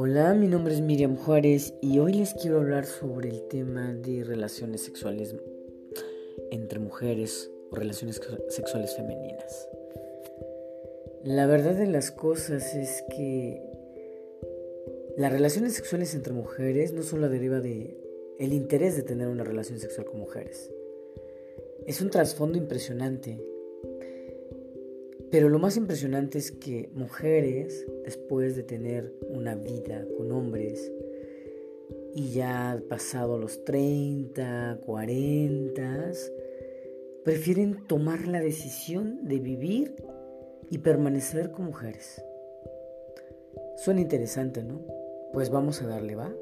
Hola, mi nombre es Miriam Juárez y hoy les quiero hablar sobre el tema de relaciones sexuales entre mujeres o relaciones sexuales femeninas. La verdad de las cosas es que las relaciones sexuales entre mujeres no solo deriva de el interés de tener una relación sexual con mujeres. Es un trasfondo impresionante pero lo más impresionante es que mujeres, después de tener una vida con hombres, y ya pasado los 30, 40, prefieren tomar la decisión de vivir y permanecer con mujeres. Suena interesante, ¿no? Pues vamos a darle, ¿va?